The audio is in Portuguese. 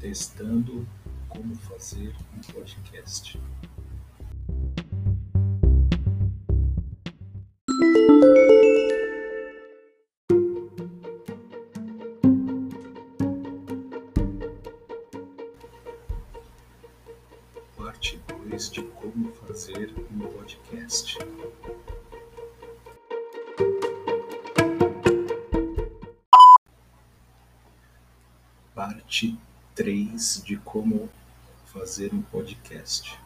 testando como fazer um podcast. Parte dois de como fazer um podcast. Parte três de como fazer um podcast.